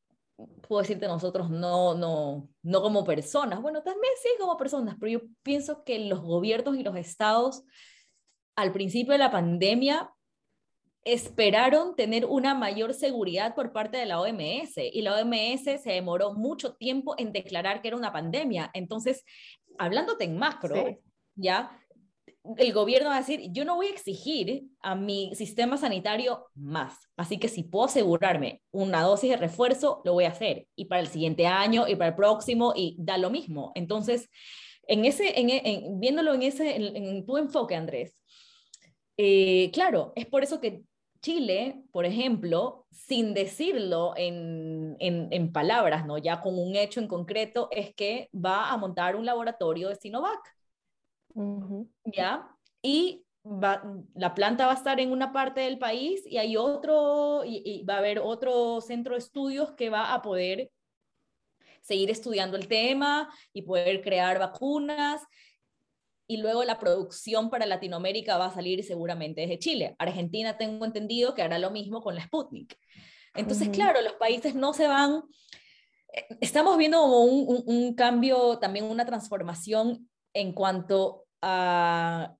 puedo decirte nosotros, no, no, no como personas, bueno, también sí como personas, pero yo pienso que los gobiernos y los estados al principio de la pandemia esperaron tener una mayor seguridad por parte de la OMS y la OMS se demoró mucho tiempo en declarar que era una pandemia. Entonces, hablándote en macro, ya el gobierno va a decir, yo no voy a exigir a mi sistema sanitario más, así que si puedo asegurarme una dosis de refuerzo, lo voy a hacer, y para el siguiente año, y para el próximo, y da lo mismo. Entonces, en ese, en, viéndolo en, ese, en, tu enfoque, Andrés, eh, claro, es por eso que Chile, por ejemplo, sin decirlo en, en, palabras, ¿no? ya con un hecho en concreto, es que va a montar un laboratorio de Sinovac. ¿Ya? Y va, la planta va a estar en una parte del país y hay otro, y, va a haber otro centro de estudios que va a poder seguir estudiando el tema y poder crear vacunas y luego la producción para Latinoamérica va a salir seguramente desde Chile. Argentina tengo entendido que hará lo mismo con la Sputnik. Entonces, claro, los países no se van... Eh, estamos viendo como un, un, cambio, también una transformación en cuanto a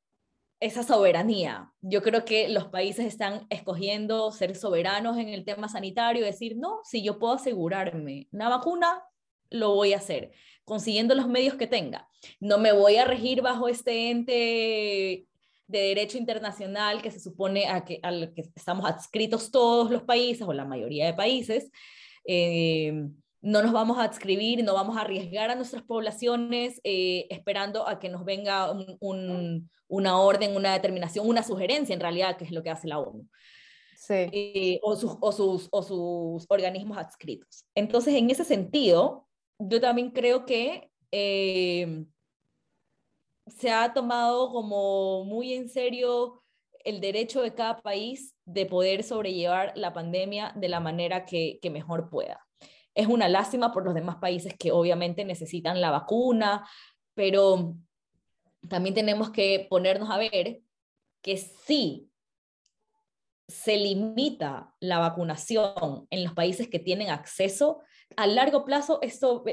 esa soberanía. Yo creo que los países están escogiendo ser soberanos en el tema sanitario, decir, no, si yo puedo asegurarme una vacuna, lo voy a hacer, consiguiendo los medios que tenga. No me voy a regir bajo este ente de derecho internacional que se supone a que, al que estamos adscritos todos los países o la mayoría de países, eh, no nos vamos a adscribir, no vamos a arriesgar a nuestras poblaciones eh, esperando a que nos venga una orden, una determinación, una sugerencia en realidad, que es lo que hace la ONU. Sí. Eh, o, sus, o, sus, o sus organismos adscritos. Entonces, en ese sentido, yo también creo que eh, se ha tomado como muy en serio el derecho de cada país de poder sobrellevar la pandemia de la manera que, que mejor pueda. Es una lástima por los demás países que obviamente necesitan la vacuna, pero también tenemos que ponernos a ver que sí se limita la vacunación en los países que tienen acceso, a largo plazo esto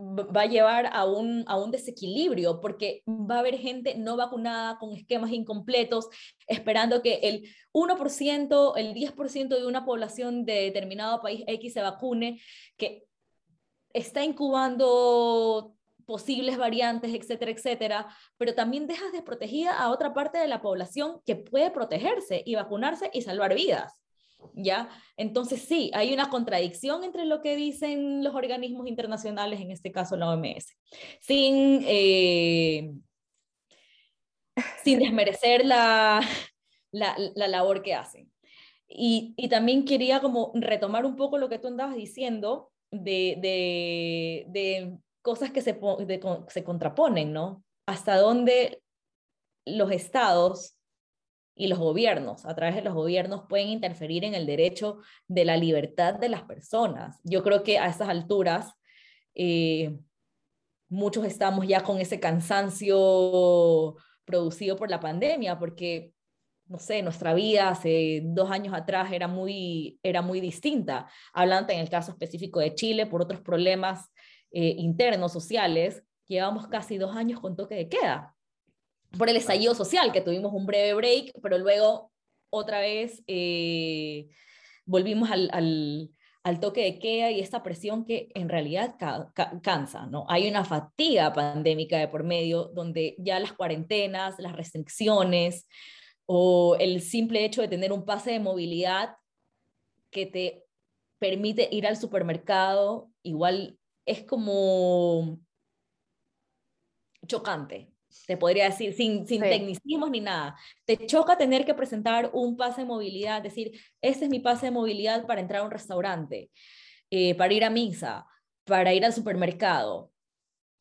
va a llevar a un, a un desequilibrio porque va a haber gente no vacunada con esquemas incompletos, esperando que el 1%, el 10% de una población de determinado país X se vacune, que está incubando posibles variantes, etcétera, etcétera, pero también dejas desprotegida a otra parte de la población que puede protegerse y vacunarse y salvar vidas. ¿Ya? Entonces sí, hay una contradicción entre lo que dicen los organismos internacionales, en este caso la OMS, sin, eh, sin desmerecer la, la, la, labor que hacen. Y, y, también quería como retomar un poco lo que tú andabas diciendo de, de, de cosas que se, de, se contraponen, ¿no? Hasta dónde los estados y los gobiernos, a través de los gobiernos, pueden interferir en el derecho de la libertad de las personas. Yo creo que a estas alturas eh, muchos estamos ya con ese cansancio producido por la pandemia, porque, no sé, nuestra vida hace dos años atrás era muy, era muy distinta. Hablando en el caso específico de Chile, por otros problemas eh, internos, sociales, llevamos casi dos años con toque de queda por el estallido social, que tuvimos un breve break, pero luego otra vez eh, volvimos al, al, al, toque de queda y esta presión que en realidad cansa, ¿no? Hay una fatiga pandémica de por medio donde ya las cuarentenas, las restricciones o el simple hecho de tener un pase de movilidad que te permite ir al supermercado, igual es como chocante, te podría decir, sin, sin tecnicismos ni nada. Te choca tener que presentar un pase de movilidad, decir, este es mi pase de movilidad para entrar a un restaurante, eh, para ir a misa, para ir al supermercado.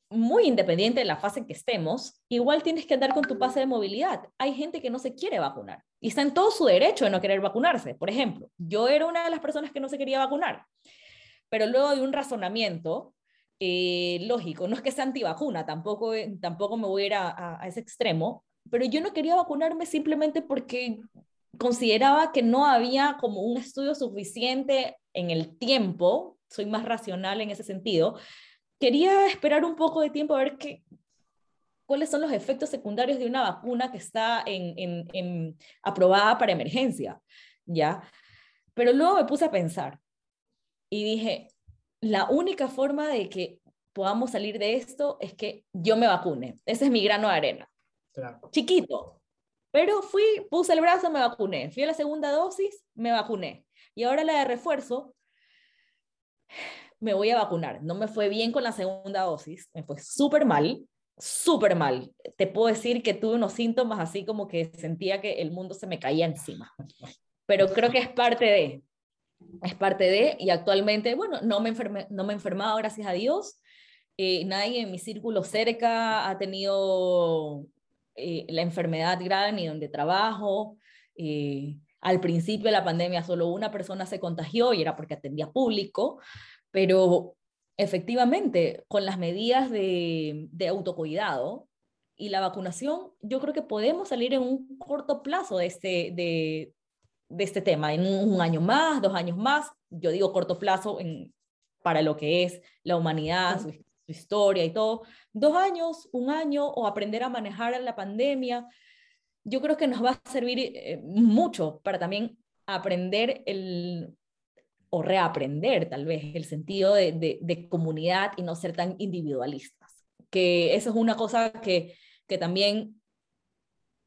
Muy independiente de la fase en que estemos, igual tienes que andar con tu pase de movilidad. Hay gente que no se quiere vacunar y está en todo su derecho de no querer vacunarse. Por ejemplo, yo era una de las personas que no se quería vacunar, pero luego de un razonamiento eh, lógico, no es que sea antivacuna, tampoco, eh, tampoco me voy a ir a, ese extremo, pero yo no quería vacunarme simplemente porque consideraba que no había como un estudio suficiente en el tiempo, soy más racional en ese sentido, quería esperar un poco de tiempo a ver qué, cuáles son los efectos secundarios de una vacuna que está en, en, aprobada para emergencia, ¿ya? Pero luego me puse a pensar y dije, la única forma de que podamos salir de esto es que yo me vacune. Ese es mi grano de arena. Chiquito. Pero fui, puse el brazo, me vacuné. Fui a la segunda dosis, me vacuné. Y ahora la de refuerzo, me voy a vacunar. No me fue bien con la segunda dosis, me fue súper mal, súper mal. Te puedo decir que tuve unos síntomas así como que sentía que el mundo se me caía encima. Pero creo que es parte de, es parte de, y actualmente, bueno, no me, enferme, no me he enfermado, gracias a Dios. Eh, nadie en mi círculo cerca ha tenido eh, la enfermedad grave ni donde trabajo. Eh, al principio de la pandemia solo una persona se contagió y era porque atendía público, pero efectivamente con las medidas de, de autocuidado y la vacunación, yo creo que podemos salir en un corto plazo de este, de, de este tema, en un, año más, dos años más, yo digo corto plazo en, para lo que es la humanidad, su, historia y todo, dos años, un año o aprender a manejar la pandemia, yo creo que nos va a servir eh, mucho para también aprender el, o reaprender tal vez el sentido de, de, comunidad y no ser tan individualistas, que eso es una cosa que, que también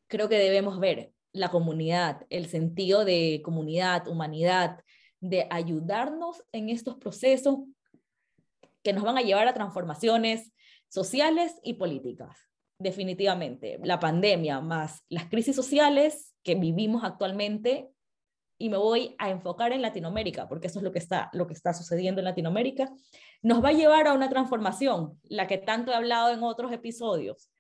creo que debemos ver la comunidad, el sentido de comunidad, humanidad, de ayudarnos en estos procesos, que nos van a llevar a transformaciones sociales y políticas, definitivamente. La pandemia más las crisis sociales que vivimos actualmente y me voy a enfocar en Latinoamérica, porque eso es lo que está, lo que está sucediendo en Latinoamérica, nos va a llevar a una transformación, la que tanto he hablado en otros episodios.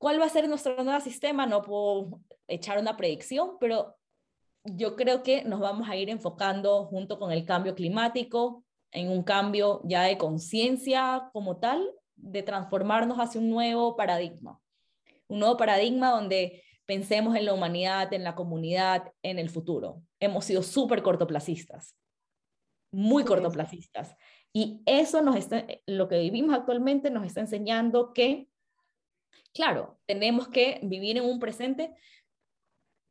¿Cuál va a ser nuestro nuevo sistema? No puedo echar una predicción, pero yo creo que nos vamos a ir enfocando junto con el cambio climático en un cambio ya de conciencia como tal, de transformarnos hacia un nuevo paradigma. Un nuevo paradigma donde pensemos en la humanidad, en la comunidad, en el futuro. Hemos sido súper cortoplacistas, muy cortoplacistas. Y eso nos está, lo que vivimos actualmente nos está enseñando que, claro, tenemos que vivir en un presente,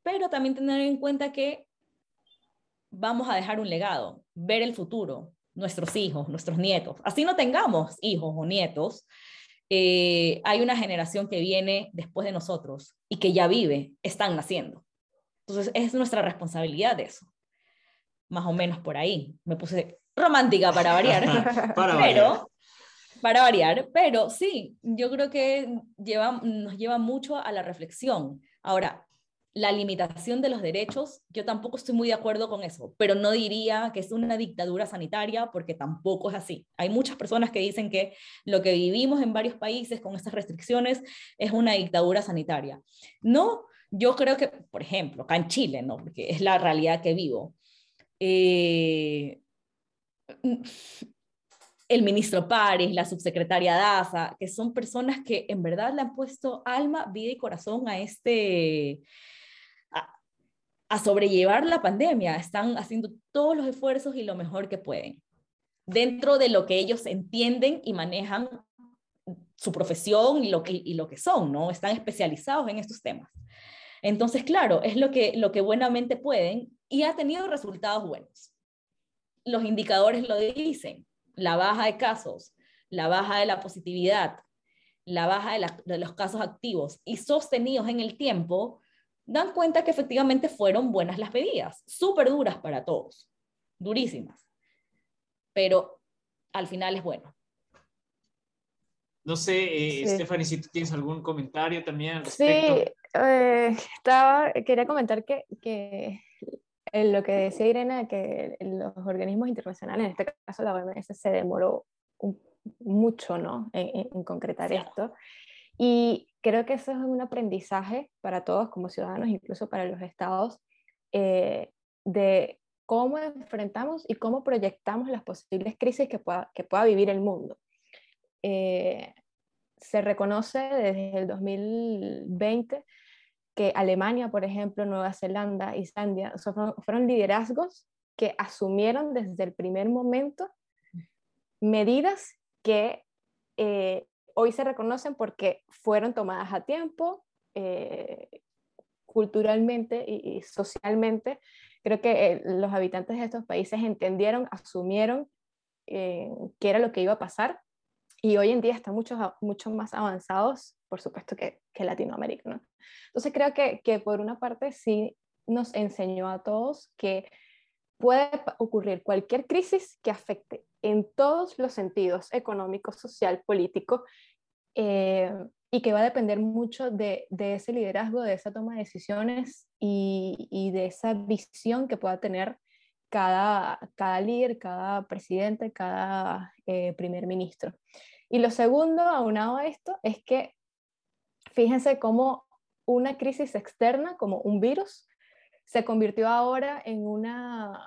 pero también tener en cuenta que vamos a dejar un legado, ver el futuro, nuestros hijos, nuestros nietos. Así no tengamos hijos o nietos, eh, hay una generación que viene después de nosotros y que ya vive, están naciendo. Entonces es nuestra responsabilidad de eso. Más o menos por ahí. Me puse romántica para variar. (laughs) para pero, variar. Para variar, pero sí, yo creo que lleva, nos lleva mucho a la reflexión. Ahora, la limitación de los derechos, yo tampoco estoy muy de acuerdo con eso, pero no diría que es una dictadura sanitaria porque tampoco es así. Hay muchas personas que dicen que lo que vivimos en varios países con estas restricciones es una dictadura sanitaria. No, yo creo que, por ejemplo, acá en Chile, ¿no? porque es la realidad que vivo. Eh, el ministro Paris, la subsecretaria Daza, que son personas que en verdad le han puesto alma, vida y corazón a este, a sobrellevar la pandemia. Están haciendo todos los esfuerzos y lo mejor que pueden, dentro de lo que ellos entienden y manejan su profesión y lo que, y lo que son, ¿no? Están especializados en estos temas. Entonces, claro, es lo que, lo que buenamente pueden y ha tenido resultados buenos. Los indicadores lo dicen, la baja de casos, la baja de la positividad, la baja de, de los casos activos y sostenidos en el tiempo, dan cuenta que efectivamente fueron buenas las medidas, súper duras para todos, durísimas, pero al final es bueno. No sé, eh, Stephanie, si tú tienes algún comentario también al respecto. Sí, eh, estaba, quería comentar que, que lo que decía Irene, que los organismos internacionales, en este caso la OMS, se demoró mucho ¿no? en, concretar esto. Y creo que eso es un aprendizaje para todos como ciudadanos, incluso para los estados, eh, de cómo enfrentamos y cómo proyectamos las posibles crisis que pueda, que pueda vivir el mundo. Eh, se reconoce desde el 2020 que Alemania, por ejemplo, Nueva Zelanda, Islandia, fueron, fueron liderazgos que asumieron desde el primer momento medidas que eh, hoy se reconocen porque fueron tomadas a tiempo, eh, culturalmente y, socialmente. Creo que eh, los habitantes de estos países entendieron, asumieron qué era lo que iba a pasar y hoy en día están mucho, mucho más avanzados, por supuesto, que, que Latinoamérica. Entonces creo que, que por una parte sí nos enseñó a todos que puede ocurrir cualquier crisis que afecte en todos los sentidos, económico, social, político, eh, y que va a depender mucho de, de, ese liderazgo, de esa toma de decisiones y, y de esa visión que pueda tener cada, cada líder, cada presidente, cada eh, primer ministro. Y lo segundo, aunado a esto, es que fíjense cómo una crisis externa, como un virus, se convirtió ahora en, una,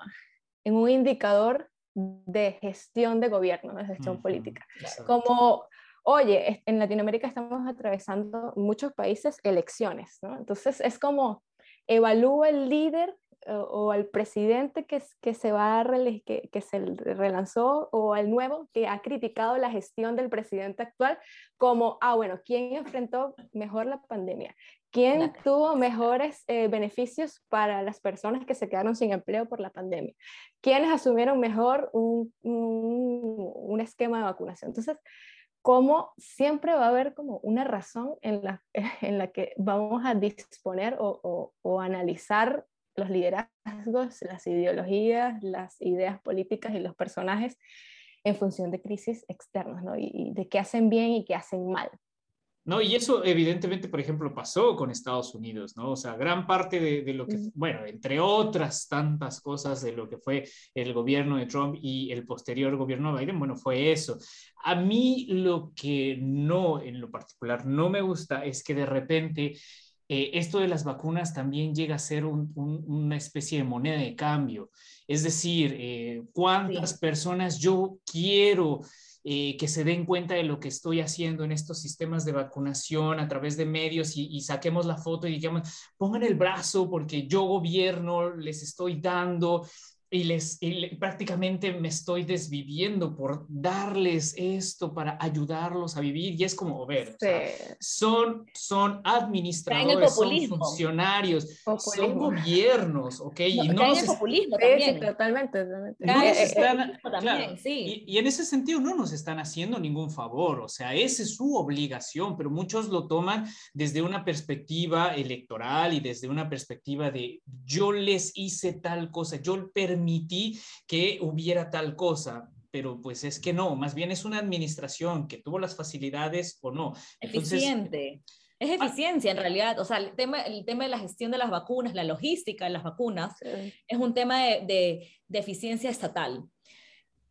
en un indicador de gestión de gobierno, de gestión política. Como oye, en Latinoamérica estamos atravesando muchos países elecciones, ¿no? Entonces es como evalúa el líder o, al presidente que, que, se va a que, que, se relanzó o al nuevo que ha criticado la gestión del presidente actual como, ah, bueno, ¿quién enfrentó mejor la pandemia? ¿Quién tuvo mejores eh, beneficios para las personas que se quedaron sin empleo por la pandemia? ¿Quiénes asumieron mejor un, un, un esquema de vacunación? Entonces, cómo siempre va a haber como una razón en la, (laughs) en la que vamos a disponer o, o, analizar los liderazgos, las ideologías, las ideas políticas y los personajes en función de crisis externas, ¿no? y de qué hacen bien y qué hacen mal. No, y eso evidentemente, por ejemplo, pasó con Estados Unidos, ¿no? O sea, gran parte de, lo que, bueno, entre otras tantas cosas de lo que fue el gobierno de Trump y el posterior gobierno de Biden, bueno, fue eso. A mí lo que no, en lo particular, no me gusta es que de repente eh, esto de las vacunas también llega a ser una especie de moneda de cambio. Es decir, eh, cuántas personas yo quiero eh, que se den cuenta de lo que estoy haciendo en estos sistemas de vacunación a través de medios y, y saquemos la foto y digamos, pongan el brazo porque yo gobierno les estoy dando y les prácticamente me estoy desviviendo por darles esto para ayudarlos a vivir. Y es como ver son son administradores son funcionarios son gobiernos ok y no nos populismo también. totalmente, sí. y, y en ese sentido no nos están haciendo ningún favor o sea esa es su obligación pero muchos lo toman desde una perspectiva electoral y desde una perspectiva de yo les hice tal cosa yo permití permití que hubiera tal cosa, pero pues es que no, más bien es una administración que tuvo las facilidades o no. Eficiente. Es ah, eficiencia en realidad, o sea, el tema, el tema de la gestión de las vacunas, la logística de las vacunas, es un tema de, de, eficiencia estatal.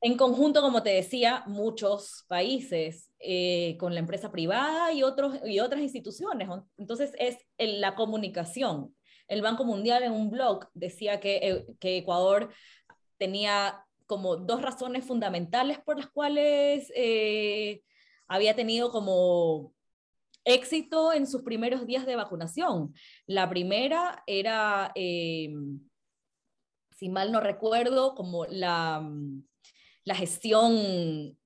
En conjunto, como te decía, muchos países eh, con la empresa privada y, otros, y otras instituciones. Entonces, es la comunicación el Banco Mundial en un blog decía que, eh, que Ecuador tenía como dos razones fundamentales por las cuales eh, había tenido como éxito en sus primeros días de vacunación. La primera era, eh, si mal no recuerdo, como la, la gestión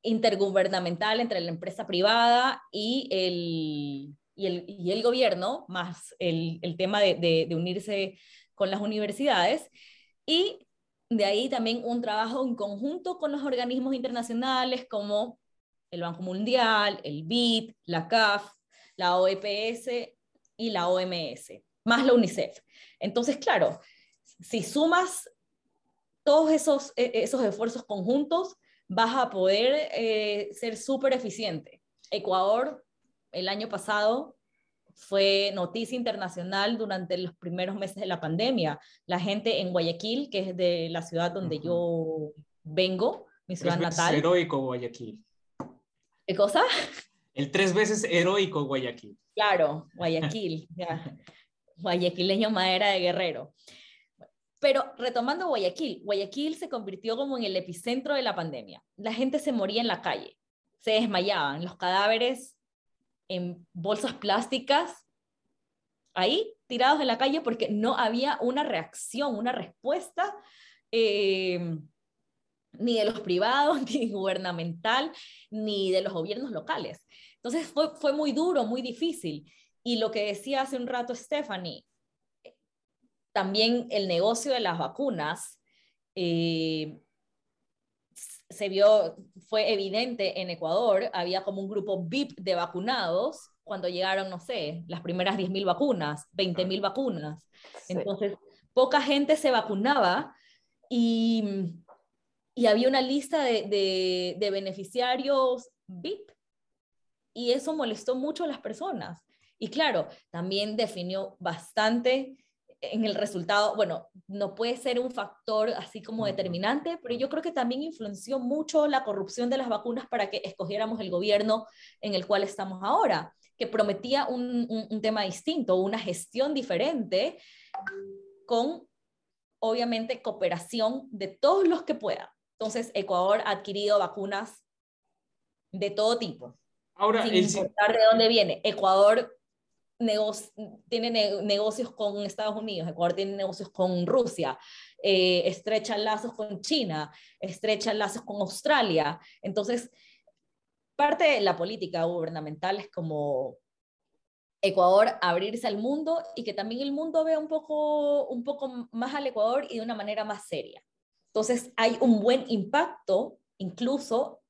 intergubernamental entre la empresa privada y el, y el, gobierno, más el, tema de, unirse con las universidades. Y de ahí también un trabajo en conjunto con los organismos internacionales como el Banco Mundial, el BID, la CAF, la OEPS y la OMS, más la UNICEF. Entonces, claro, si sumas todos esos, e, esos esfuerzos conjuntos, vas a poder eh, ser súper eficiente. Ecuador el año pasado fue noticia internacional durante los primeros meses de la pandemia. La gente en Guayaquil, que es de la ciudad donde yo vengo, mi ciudad natal. Heroico Guayaquil. ¿Qué cosa? El tres veces heroico Guayaquil. Claro, Guayaquil. (laughs) Guayaquileño madera de guerrero. Pero retomando Guayaquil, Guayaquil se convirtió como en el epicentro de la pandemia. La gente se moría en la calle, se desmayaban, los cadáveres en bolsas plásticas, ahí tirados en la calle porque no había una reacción, una respuesta, eh, ni de los privados, (laughs) ni gubernamental, ni de los gobiernos locales. Entonces fue, fue muy duro, muy difícil. Y lo que decía hace un rato Stephanie, también el negocio de las vacunas eh, se vio, fue evidente en Ecuador, había como un grupo VIP de vacunados cuando llegaron, no sé, las primeras 10.000 vacunas, 20.000 vacunas. Entonces, poca gente se vacunaba y, y había una lista de, de, de beneficiarios VIP. Y eso molestó mucho a las personas. Y claro, también definió bastante en el resultado, bueno, no puede ser un factor así como determinante, pero yo creo que también influenció mucho la corrupción de las vacunas para que escogiéramos el gobierno en el cual estamos ahora, que prometía un, un, tema distinto, una gestión diferente, con obviamente cooperación de todos los que puedan. Entonces, Ecuador ha adquirido vacunas de todo tipo. Ahora, sin importar de dónde viene. Ecuador tiene negocios con Estados Unidos, Ecuador tiene negocios con Rusia, eh, estrechan lazos con China, estrechan lazos con Australia. Entonces, parte de la política gubernamental es como Ecuador abrirse al mundo y que también el mundo vea un poco, un poco más al Ecuador y de una manera más seria. Entonces, hay un buen impacto, incluso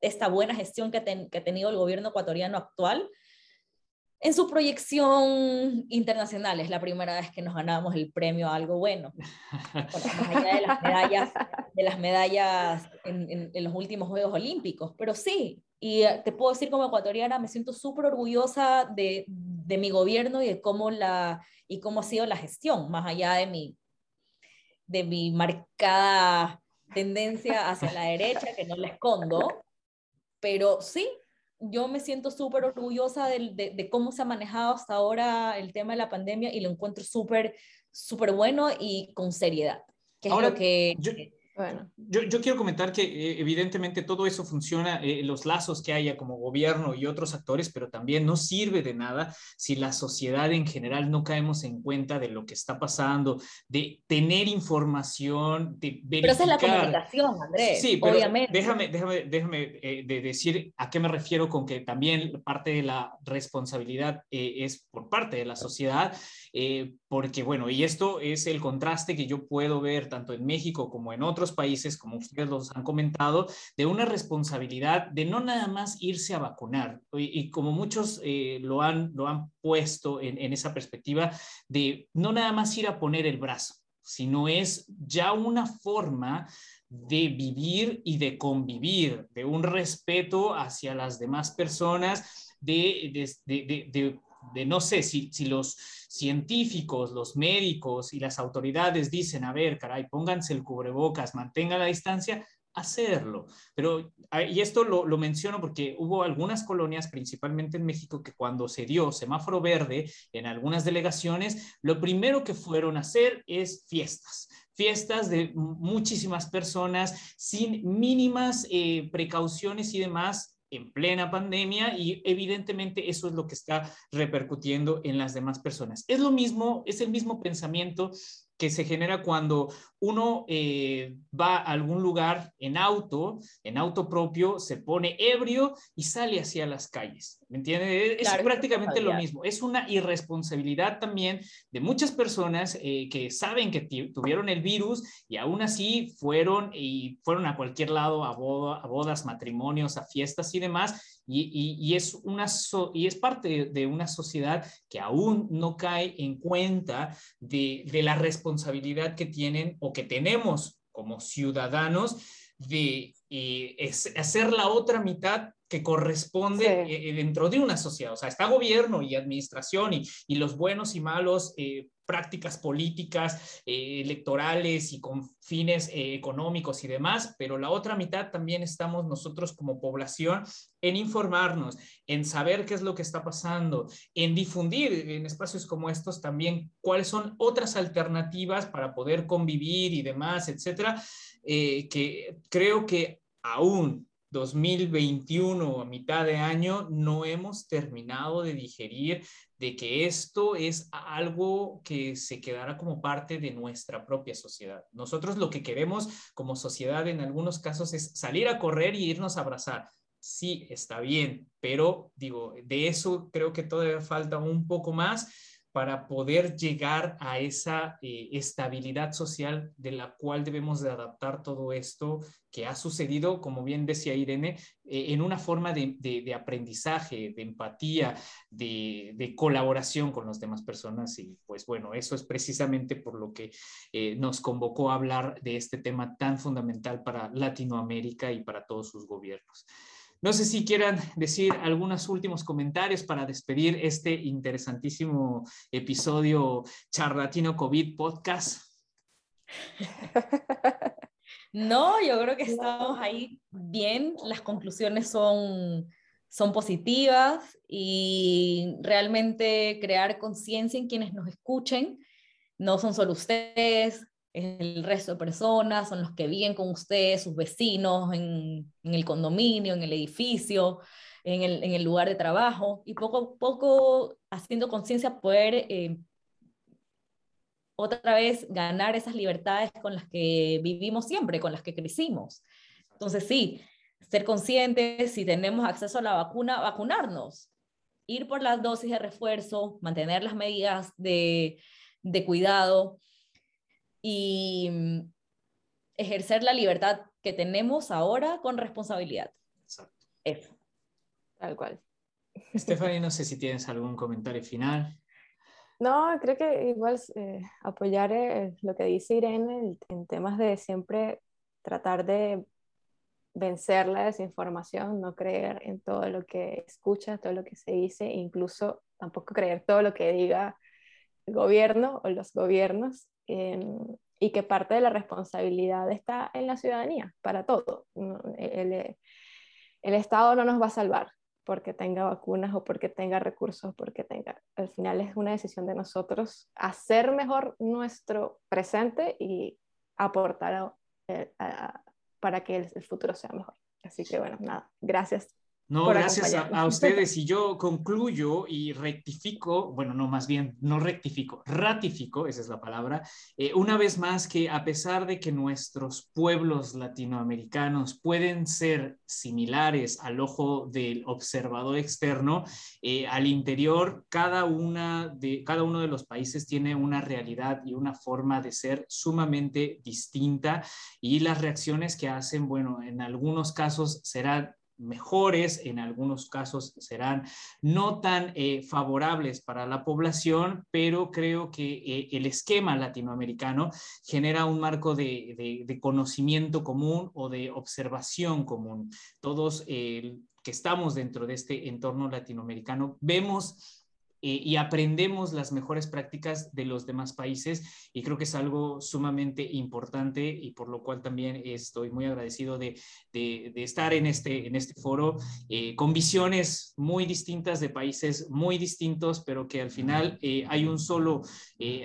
esta buena gestión que, que ha tenido el gobierno ecuatoriano actual, en su proyección internacional. Es la primera vez que nos ganamos el premio a algo bueno. más allá de las medallas, de las medallas en, en, los últimos Juegos Olímpicos. Pero sí, y eh, te puedo decir como ecuatoriana, me siento súper orgullosa de, de, mi gobierno y de cómo, la, y cómo ha sido la gestión, más allá de mi, de mi marcada tendencia hacia la derecha, que no la escondo. Pero sí, yo me siento súper orgullosa de, de, cómo se ha manejado hasta ahora el tema de la pandemia y lo encuentro súper, súper bueno y con seriedad. Que es lo que... Bueno. Yo, yo, quiero comentar que eh, evidentemente todo eso funciona, eh, los lazos que haya como gobierno y otros actores, pero también no sirve de nada si la sociedad en general no caemos en cuenta de lo que está pasando, de tener información, de verificar. Pero esa es la comunicación, Andrés, sí, pero obviamente. Déjame, déjame, déjame eh, de decir a qué me refiero con que también parte de la responsabilidad es por parte de la sociedad, porque bueno, y esto es el contraste que yo puedo ver tanto en México como en otros países, como ustedes los han comentado, de una responsabilidad de no nada más irse a vacunar. Y, como muchos eh, lo, han, lo han puesto en, en esa perspectiva, de no nada más ir a poner el brazo, sino es ya una forma de vivir y de convivir, de un respeto hacia las demás personas, de, de, de, de de no sé si, si los científicos, los médicos y las autoridades dicen, a ver, caray, pónganse el cubrebocas, mantengan la distancia, hacerlo. Pero, y esto lo, lo, menciono porque hubo algunas colonias, principalmente en México, que cuando se dio semáforo verde en algunas delegaciones, lo primero que fueron a hacer es fiestas fiestas de muchísimas personas sin mínimas eh, precauciones y demás en plena pandemia y evidentemente eso es lo que está repercutiendo en las demás personas. Es lo mismo, es el mismo pensamiento que se genera cuando uno eh, va a algún lugar en auto, en auto propio, se pone ebrio y sale hacia las calles. ¿Me entiende? Es prácticamente lo mismo. Es una irresponsabilidad también de muchas personas eh, que saben que tuvieron el virus y aún así fueron y fueron a cualquier lado, a, a bodas, matrimonios, a fiestas y demás, y, es una y es parte de, una sociedad que aún no cae en cuenta de, la responsabilidad que tienen o que tenemos como ciudadanos de eh, hacer la otra mitad que corresponde eh, dentro de una sociedad. O sea, está gobierno y administración y, y los buenos y malos eh, prácticas políticas, eh, electorales y con fines económicos y demás, pero la otra mitad también estamos nosotros como población en informarnos, en saber qué es lo que está pasando, en difundir en espacios como estos también cuáles son otras alternativas para poder convivir y demás, etcétera, que creo que aún 2021 a mitad de año no hemos terminado de digerir de que esto es algo que se quedará como parte de nuestra propia sociedad. Nosotros lo que queremos como sociedad en algunos casos es salir a correr y irnos a abrazar. Sí, está bien, pero digo, de eso creo que todavía falta un poco más para poder llegar a esa eh, estabilidad social de la cual debemos de adaptar todo esto que ha sucedido, como bien decía Irene, eh, en una forma de, aprendizaje, de empatía, de, de, colaboración con las demás personas. Y pues bueno, eso es precisamente por lo que eh, nos convocó a hablar de este tema tan fundamental para Latinoamérica y para todos sus gobiernos. No sé si quieran decir algunos últimos comentarios para despedir este interesantísimo episodio Charlatino COVID Podcast. (laughs) No, yo creo que estamos ahí bien, las conclusiones son, son positivas y realmente crear conciencia en quienes nos escuchen. No son solo ustedes, el resto de personas, son los que viven con ustedes, sus vecinos, en, el condominio, en el edificio, en el, lugar de trabajo, y poco a poco haciendo conciencia poder eh, otra vez ganar esas libertades con las que vivimos siempre, con las que crecimos. Entonces sí, ser conscientes, si tenemos acceso a la vacuna, vacunarnos, ir por las dosis de refuerzo, mantener las medidas de, de cuidado y mm, ejercer la libertad que tenemos ahora con responsabilidad. Exacto. Eso. Tal cual. (laughs) Stephanie, no sé si tienes algún comentario final. No, creo que igual eh, apoyar eh, lo que dice Irene en temas de siempre tratar de vencer la desinformación, no creer en todo lo que escucha, todo lo que se dice, incluso tampoco creer todo lo que diga el gobierno o los gobiernos, em, y que parte de la responsabilidad está en la ciudadanía para todo. El, el, Estado no nos va a salvar porque tenga vacunas o porque tenga recursos, porque tenga, al final es una decisión de nosotros hacer mejor nuestro presente y aportar a, para que el, futuro sea mejor. Así que bueno, nada, gracias no, gracias a, (laughs) ustedes. Y yo concluyo y rectifico, bueno, no, más bien, no rectifico, ratifico, esa es la palabra, eh, una vez más que a pesar de que nuestros pueblos latinoamericanos pueden ser similares al ojo del observador externo, eh, al interior, cada, una de, cada uno de los países tiene una realidad y una forma de ser sumamente distinta y las reacciones que hacen, bueno, en algunos casos serán mejores, en algunos casos serán no tan eh, favorables para la población, pero creo que eh, el esquema latinoamericano genera un marco de, conocimiento común o de observación común. Todos eh, que estamos dentro de este entorno latinoamericano vemos y aprendemos las mejores prácticas de los demás países y creo que es algo sumamente importante y por lo cual también estoy muy agradecido de, de, estar en este, en este foro eh, con visiones muy distintas de países muy distintos, pero que al final eh, hay un solo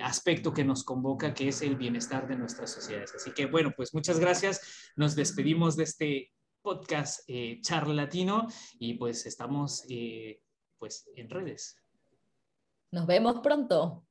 aspecto que nos convoca, que es el bienestar de nuestras sociedades. Así que bueno, pues muchas gracias. Nos despedimos de este podcast charlatino y pues estamos pues en redes. Nos vemos pronto.